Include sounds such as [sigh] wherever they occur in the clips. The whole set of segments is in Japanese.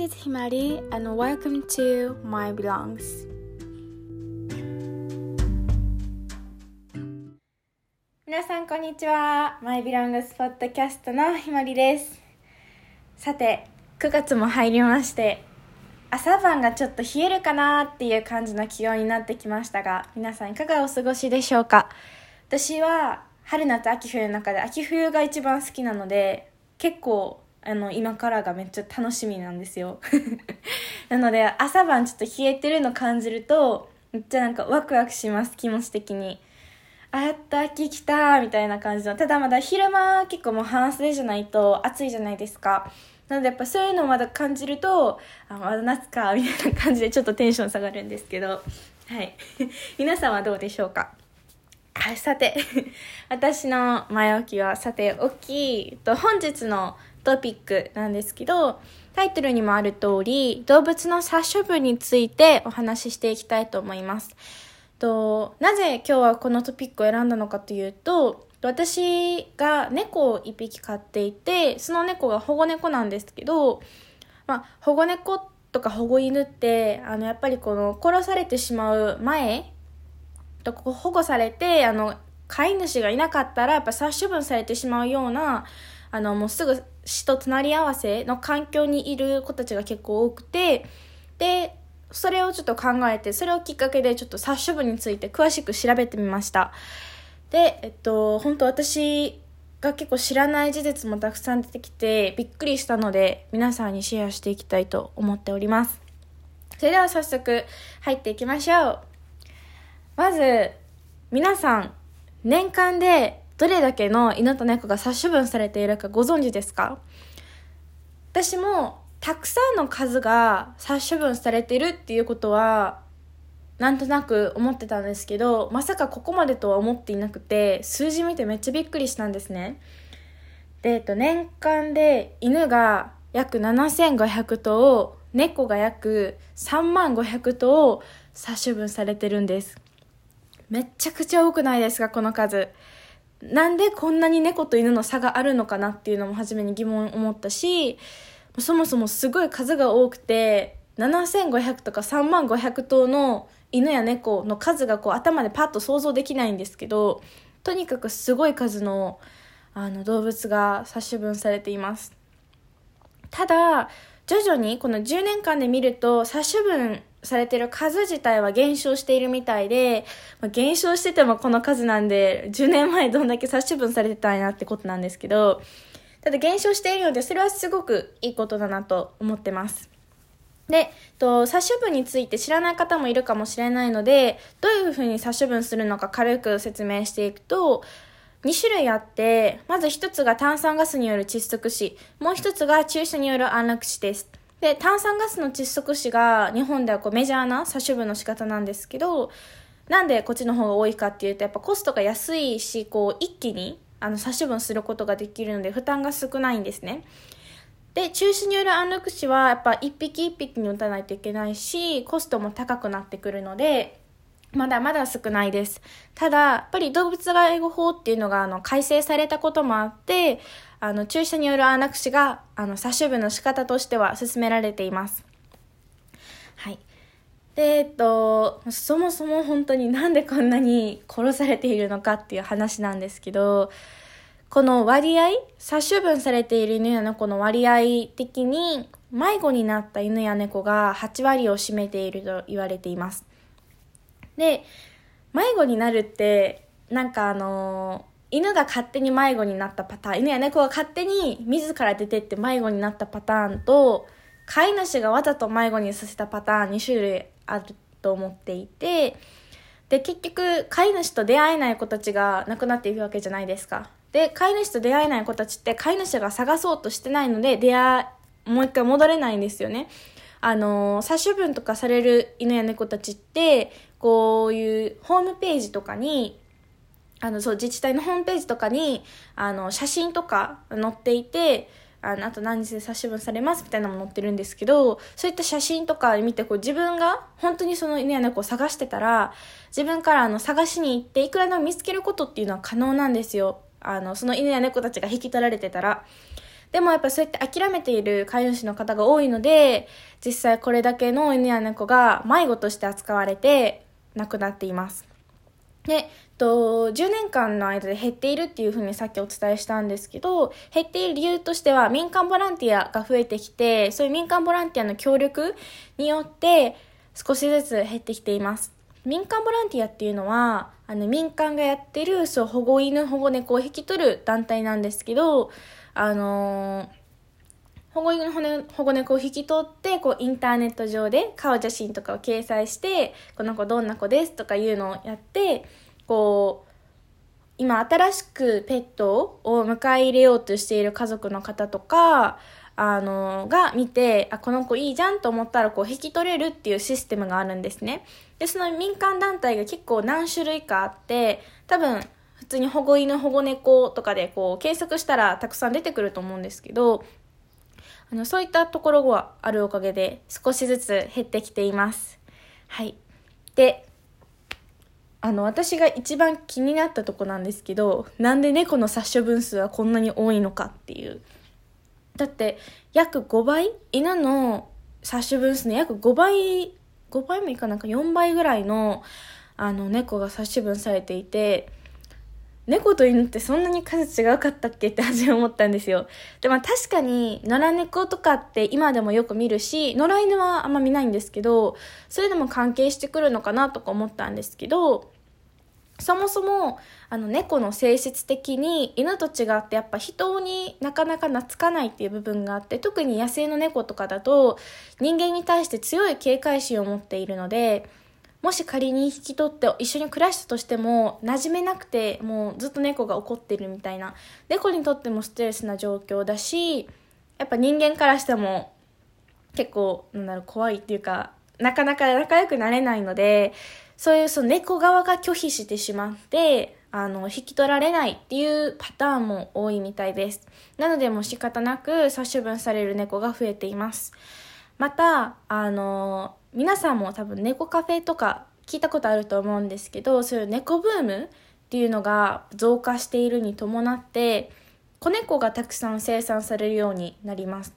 This is Himari and welcome to My Belongs 皆さんこんにちは。My Belongs ポッドキャストのひまりです。さて9月も入りまして朝晩がちょっと冷えるかなっていう感じの気温になってきましたが皆さんいかがお過ごしでしょうか？私は春夏秋冬の中で秋冬が一番好きなので結構あの今からがめっちゃ楽しみなんですよ。[laughs] なので朝晩ちょっと冷えてるの感じるとめっちゃなんかワクワクします気持ち的に。あやった秋来たみたいな感じの。ただまだ昼間結構もう半袖じゃないと暑いじゃないですか。なのでやっぱそういうのをまだ感じるとあまだ夏かみたいな感じでちょっとテンション下がるんですけど。はい。[laughs] 皆さんはどうでしょうか？はい、さて、[laughs] 私の前置きはさておき、と本日のトピックなんですけど、タイトルにもある通り、動物の殺処分についてお話ししていきたいと思います。となぜ今日はこのトピックを選んだのかというと、私が猫を一匹飼っていて、その猫が保護猫なんですけど、まあ、保護猫とか保護犬って、あの、やっぱりこの殺されてしまう前、と保護されて、あの、飼い主がいなかったら、やっぱ殺処分されてしまうような、あの、もうすぐ死と隣り合わせの環境にいる子たちが結構多くて、で、それをちょっと考えて、それをきっかけでちょっと殺処分について詳しく調べてみました。で、えっと、本当私が結構知らない事実もたくさん出てきて、びっくりしたので、皆さんにシェアしていきたいと思っております。それでは早速入っていきましょう。まず、皆さん、年間でどれだけの犬と猫が殺処分されているかご存知ですか？私もたくさんの数が殺処分されてるっていうことはなんとなく思ってたんですけどまさかここまでとは思っていなくて数字見てめっちゃびっくりしたんですね。で、えっと、年間で犬が約7500頭猫が約3万500頭殺処分されてるんです。めっちゃくちゃ多くないですかこの数。なんでこんなに猫と犬の差があるのかなっていうのも初めに疑問思ったしそもそもすごい数が多くて7500とか3万500頭の犬や猫の数がこう頭でパッと想像できないんですけどとにかくすごい数のあの動物が殺処分されています。ただ徐々にこの10年間で見ると殺処分されてる数自体は減少しているみたいで、まあ、減少しててもこの数なんで、10年前どんだけ殺処分されてたんやってことなんですけど、ただ減少しているので、それはすごくいいことだなと思ってます。で、と殺処分について知らない方もいるかもしれないので、どういうふうに殺処分するのか軽く説明していくと、2種類あって、まず1つが炭酸ガスによる窒息死、もう1つが注射による安楽死です。で、炭酸ガスの窒息死が日本ではこうメジャーな殺処分の仕方なんですけど、なんでこっちの方が多いかっていうと、やっぱコストが安いし、こう一気にあの殺処分することができるので負担が少ないんですね。で、中止による安楽死はやっぱ一匹一匹に打たないといけないし、コストも高くなってくるので、まだまだ少ないです。ただ、やっぱり動物愛護法っていうのがあの改正されたこともあって、あの、注射による安楽死が、あの、殺処分の仕方としては進められています。はい。で、えっと、そもそも本当になんでこんなに殺されているのかっていう話なんですけど、この割合、殺処分されている犬や猫の割合的に、迷子になった犬や猫が8割を占めていると言われています。で、迷子になるって、なんかあの犬が勝手に迷子になったパターン、犬や猫が勝手に自ら出てって迷子になったパターンと、飼い主がわざと迷子にさせたパターン2種類あると思っていて、で、結局、飼い主と出会えない子たちが亡くなっていくわけじゃないですか。で、飼い主と出会えない子たちって飼い主が探そうとしてないので、出会もう一回戻れないんですよね。あの、殺処分とかされる犬や猫たちって、こういうホームページとかにあの、そう、自治体のホームページとかに、あの、写真とか載っていて、あの、あと何日で殺処分されますみたいなのも載ってるんですけど、そういった写真とか見て、こう自分が本当にその犬や猫を探してたら、自分からあの探しに行って、いくらでも見つけることっていうのは可能なんですよ。あの、その犬や猫たちが引き取られてたら。でもやっぱそうやって諦めている飼い主の方が多いので、実際これだけの犬や猫が迷子として扱われて亡くなっています。で、と、10年間の間で減っているっていうふうにさっきお伝えしたんですけど、減っている理由としては民間ボランティアが増えてきて、そういう民間ボランティアの協力によって少しずつ減ってきています。民間ボランティアっていうのは、あの民間がやってるそう保護犬、保護猫を引き取る団体なんですけど、あのー、保護犬、保護猫を引き取って、こう、インターネット上で顔写真とかを掲載して、この子どんな子ですとかいうのをやって、こう、今新しくペットを迎え入れようとしている家族の方とか、あの、が見て、あ、この子いいじゃんと思ったら、こう、引き取れるっていうシステムがあるんですね。で、その民間団体が結構何種類かあって、多分、普通に保護犬、保護猫とかで、こう、検索したらたくさん出てくると思うんですけど、あの、そういったところがあるおかげで、少しずつ減ってきています。はい。で、あの、私が一番気になったとこなんですけど、なんで猫の殺処分数はこんなに多いのかっていう。だって、約5倍犬の殺処分数の約5倍、5倍もいかなんか4倍ぐらいの、あの、猫が殺処分されていて、猫と犬ってそんなに数違うかったっけって初め思ったんですよ。でも確かに野良猫とかって今でもよく見るし、野良犬はあんま見ないんですけど、それでも関係してくるのかなとか思ったんですけど、そもそもあの猫の性質的に犬と違ってやっぱ人になかなか懐かないっていう部分があって特に野生の猫とかだと人間に対して強い警戒心を持っているのでもし仮に引き取って一緒に暮らしたとしても馴染めなくてもうずっと猫が怒ってるみたいな。猫にとってもストレスな状況だしやっぱ人間からしても結構なんだろう怖いっていうかなかなか仲良くなれないのでそういうその猫側が拒否してしまってあの引き取られないっていうパターンも多いみたいです。なのでもう仕方なく殺処分される猫が増えています。またあの皆さんも多分猫カフェとか聞いたことあると思うんですけどそういう猫ブームっていうのが増加しているに伴って子猫がたくさん生産されるようになります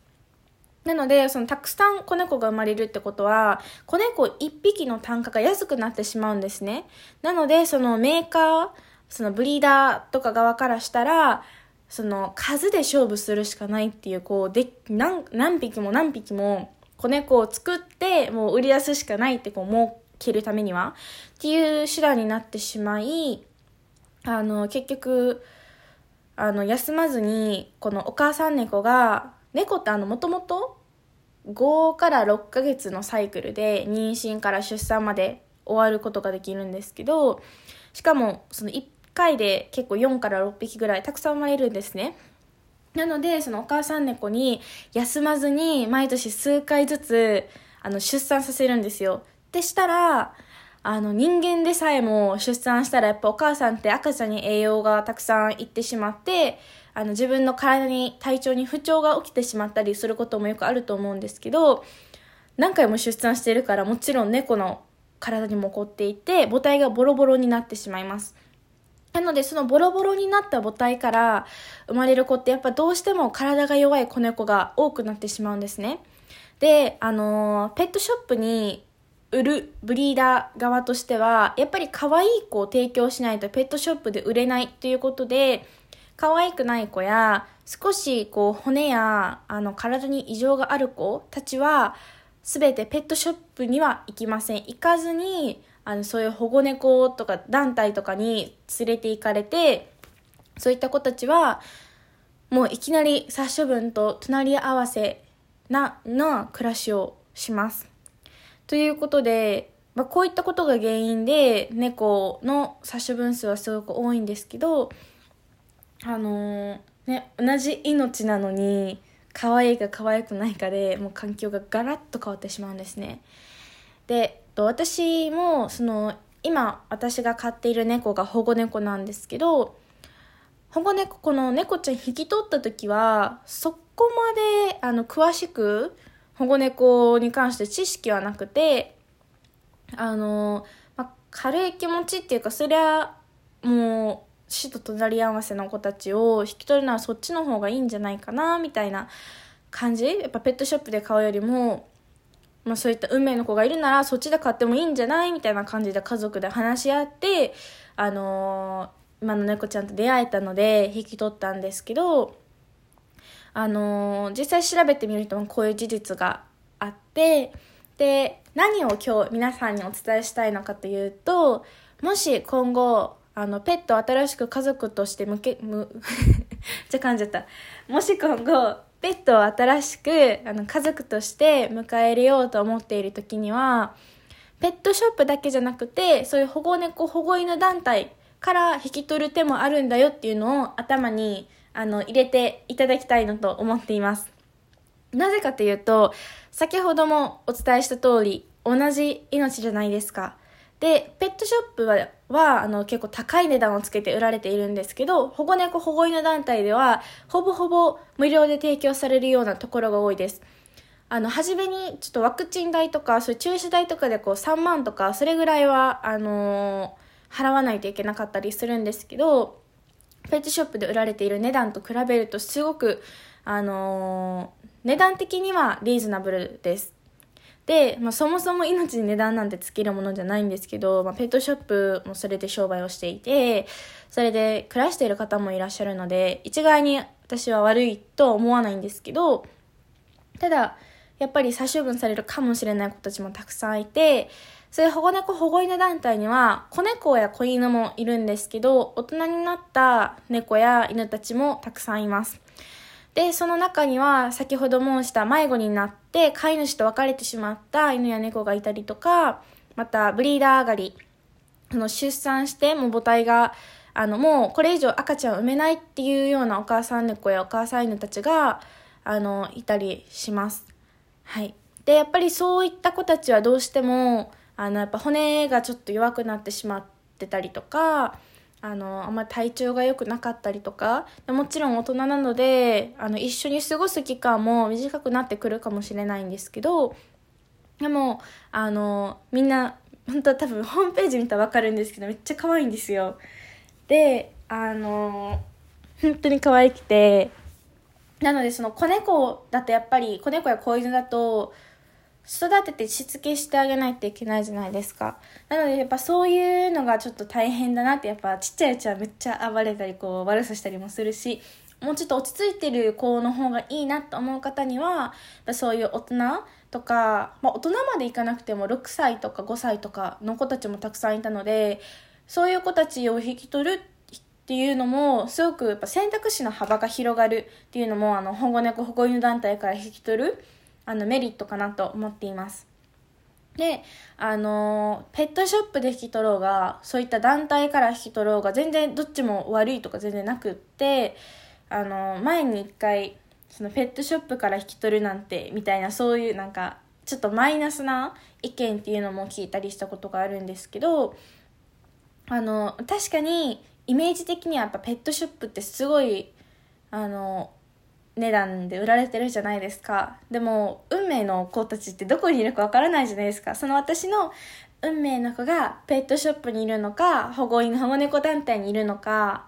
なので、そのたくさん子猫が生まれるってことは、子猫1匹の単価が安くなってしまうんですね。なので、そのメーカー、そのブリーダーとか側からしたら、その数で勝負するしかないっていう、こう、で、何、何匹も何匹も子猫を作って、もう売り出すしかないってこう、儲けるためには、っていう手段になってしまい、あの、結局、あの、休まずに、このお母さん猫が、猫ってあの、もともと5から6ヶ月のサイクルで妊娠から出産まで終わることができるんですけど、しかもその1回で結構4から6匹ぐらいたくさん生まれるんですね。なので、そのお母さん猫に休まずに毎年数回ずつあの出産させるんですよ。でしたら、あの人間でさえも出産したらやっぱお母さんって赤ちゃんに栄養がたくさんいってしまって、あの自分の体に体調に不調が起きてしまったりすることもよくあると思うんですけど、何回も出産してるからもちろん猫の体にも起こっていて母体がボロボロになってしまいます。なので、そのボロボロになった母体から生まれる子ってやっぱどうしても体が弱い子猫が多くなってしまうんですね。で、あのー、ペットショップに売るブリーダー側としては、やっぱり可愛い子を提供しないとペットショップで売れないということで、可愛くない子や、少しこう骨やあの体に異常がある子たちは、すべてペットショップには行きません。行かずに、あの、そういう保護猫とか団体とかに連れて行かれて、そういった子たちは、もういきなり殺処分と隣り合わせな、な暮らしをします。ということで、まあ、こういったことが原因で猫の殺処分数はすごく多いんですけど、あのー、ね、同じ命なのに、可愛いか可愛くないかでもう環境がガラッと変わってしまうんですね。で、と、私もその今私が飼っている猫が保護猫なんですけど保護猫この猫ちゃん引き取った時はそこまであの詳しく保護猫に関して知識はなくてあの、まあ、軽い気持ちっていうかそりゃもう死と隣り合わせの子たちを引き取るのはそっちの方がいいんじゃないかなみたいな感じ。やっぱペットショップで買うよりも、まあ、そういった運命の子がいるならそっちで買ってもいいんじゃないみたいな感じで家族で話し合ってあのー、今の猫ちゃんと出会えたので引き取ったんですけどあのー、実際調べてみるとこういう事実があってで何を今日皆さんにお伝えしたいのかというともし今後あのペットを新しく家族として向けむ [laughs] じゃ噛んじゃった。もし今後ペットを新しくあの家族として迎え入れようと思っている時にはペットショップだけじゃなくてそういう保護猫保護犬団体から引き取る手もあるんだよっていうのを頭にあの入れていただきたいなと思っています。なぜかというと先ほどもお伝えした通り同じ命じゃないですか。でペットショップははあの結構高い値段をつけて売られているんですけど保護猫保護犬団体ではほぼほぼ無料で提供されるようなところが多いです。あの初めにちょっとワクチン代とかそういう注射代とかでこう3万とかそれぐらいはあのー、払わないといけなかったりするんですけどペットショップで売られている値段と比べるとすごくあのー、値段的にはリーズナブルです。で、まあ、そもそも命に値段なんてつけるものじゃないんですけど、まあ、ペットショップもそれで商売をしていてそれで暮らしている方もいらっしゃるので一概に私は悪いとは思わないんですけどただやっぱり殺処分されるかもしれない子たちもたくさんいてそういう保護猫保護犬団体には子猫や子犬もいるんですけど大人になった猫や犬たちもたくさんいます。で、その中には先ほど申した迷子になって飼い主と別れてしまった犬や猫がいたりとか、またブリーダー上がり、あの出産しても母体があのもうこれ以上赤ちゃんを産めないっていうようなお母さん猫やお母さん犬たちがあのいたりします。はい。で、やっぱりそういった子たちはどうしてもあのやっぱ骨がちょっと弱くなってしまってたりとか、あのあんまり体調が良くなかったりとかもちろん大人なのであの一緒に過ごす期間も短くなってくるかもしれないんですけどでもあのみんな本当は多分ホームページ見たら分かるんですけどめっちゃ可愛いんですよ。であの本当に可愛くてなのでその子猫だとやっぱり子猫や子犬だと育ててしつけしてあげないといけないじゃないですか。なのでやっぱそういうのがちょっと大変だなってやっぱちっちゃいうちはめっちゃ暴れたりこう悪さしたりもするしもうちょっと落ち着いてる子の方がいいなと思う方にはそういう大人とか、まあ、大人までいかなくても6歳とか5歳とかの子たちもたくさんいたのでそういう子たちを引き取るっていうのもすごくやっぱ選択肢の幅が広がるっていうのもあの保護猫保護犬団体から引き取るあのメリットかなと思っています。で、あの、ペットショップで引き取ろうが、そういった団体から引き取ろうが、全然どっちも悪いとか全然なくって、あの、前に一回、そのペットショップから引き取るなんて、みたいな、そういうなんか、ちょっとマイナスな意見っていうのも聞いたりしたことがあるんですけど、あの、確かに、イメージ的にはやっぱペットショップってすごい、あの、値段で売られてるじゃないですか。でも運命の子たちってどこにいるかわからないじゃないですか。その私の運命の子がペットショップにいるのか保護犬保護猫団体にいるのか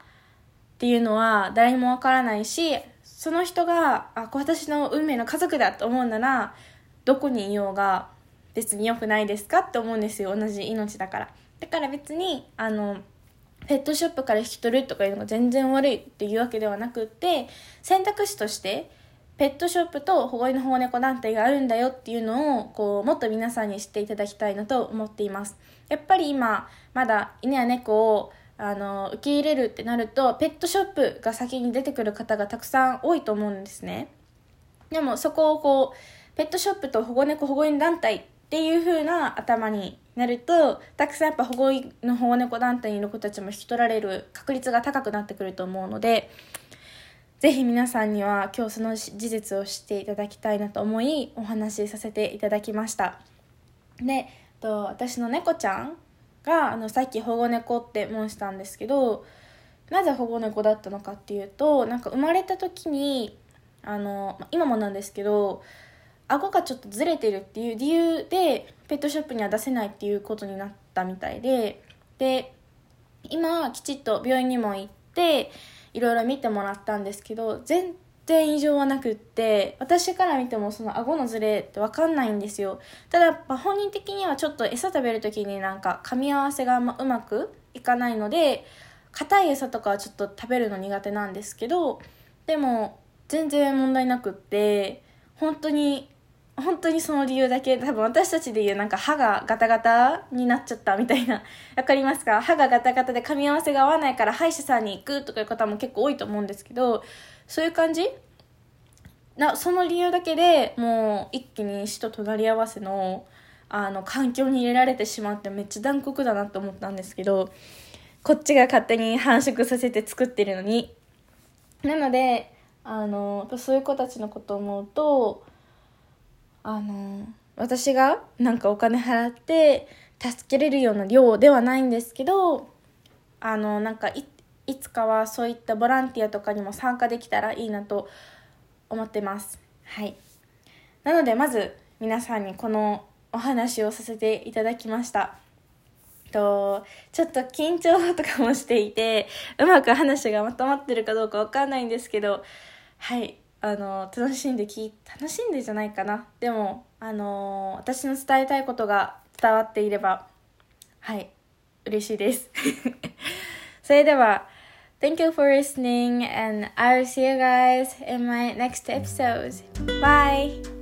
っていうのは誰にもわからないしその人があ私の運命の家族だと思うならどこにいようが別に良くないですかって思うんですよ。同じ命だから。だから別にあのペットショップから引き取るとかいうのが全然悪いっていうわけではなくって選択肢としてペットショップと保護犬保護猫団体があるんだよっていうのをこうもっと皆さんに知っていただきたいなと思っています。やっぱり今まだ犬や猫をあの受け入れるってなるとペットショップが先に出てくる方がたくさん多いと思うんですね。でもそこをこうペットショップと保護猫保護犬団体っていう風な頭になるとたくさんやっぱ保護の保護猫団体にいる子たちも引き取られる確率が高くなってくると思うのでぜひ皆さんには今日その事実を知っていただきたいなと思いお話しさせていただきました。でと私の猫ちゃんがあのさっき保護猫って申したんですけどなぜ保護猫だったのかっていうとなんか生まれた時にあの今もなんですけど顎がちょっとずれてるっていう理由でペットショップには出せないっていうことになったみたいでで今きちっと病院にも行っていろいろ見てもらったんですけど全然異常はなくって私から見てもその顎のズレって分かんないんですよ。ただ本人的にはちょっと餌食べる時になんか噛み合わせがあんまうまくいかないので硬い餌とかはちょっと食べるの苦手なんですけどでも全然問題なくって本当に本当にその理由だけ多分私たちで言うなんか歯がガタガタになっちゃったみたいな [laughs] わかりますか？歯がガタガタで噛み合わせが合わないから歯医者さんに行くとかいう方も結構多いと思うんですけどそういう感じ？なその理由だけでもう一気に死と隣り合わせのあの環境に入れられてしまってめっちゃ残酷だなって思ったんですけどこっちが勝手に繁殖させて作ってるのに。なのであのそういう子たちのことを思うとあの私がなんかお金払って助けれるような量ではないんですけどあのなんかいつかはそういったボランティアとかにも参加できたらいいなと思ってます。はい。なのでまず皆さんにこのお話をさせていただきました。とちょっと緊張とかもしていてうまく話がまとまってるかどうかわかんないんですけどはい。あの楽しんでき楽しんでじゃないかなでもあの私の伝えたいことが伝わっていればはい嬉しいですそれでは Thank you for listening and I'll see you guys in my next episode. Bye!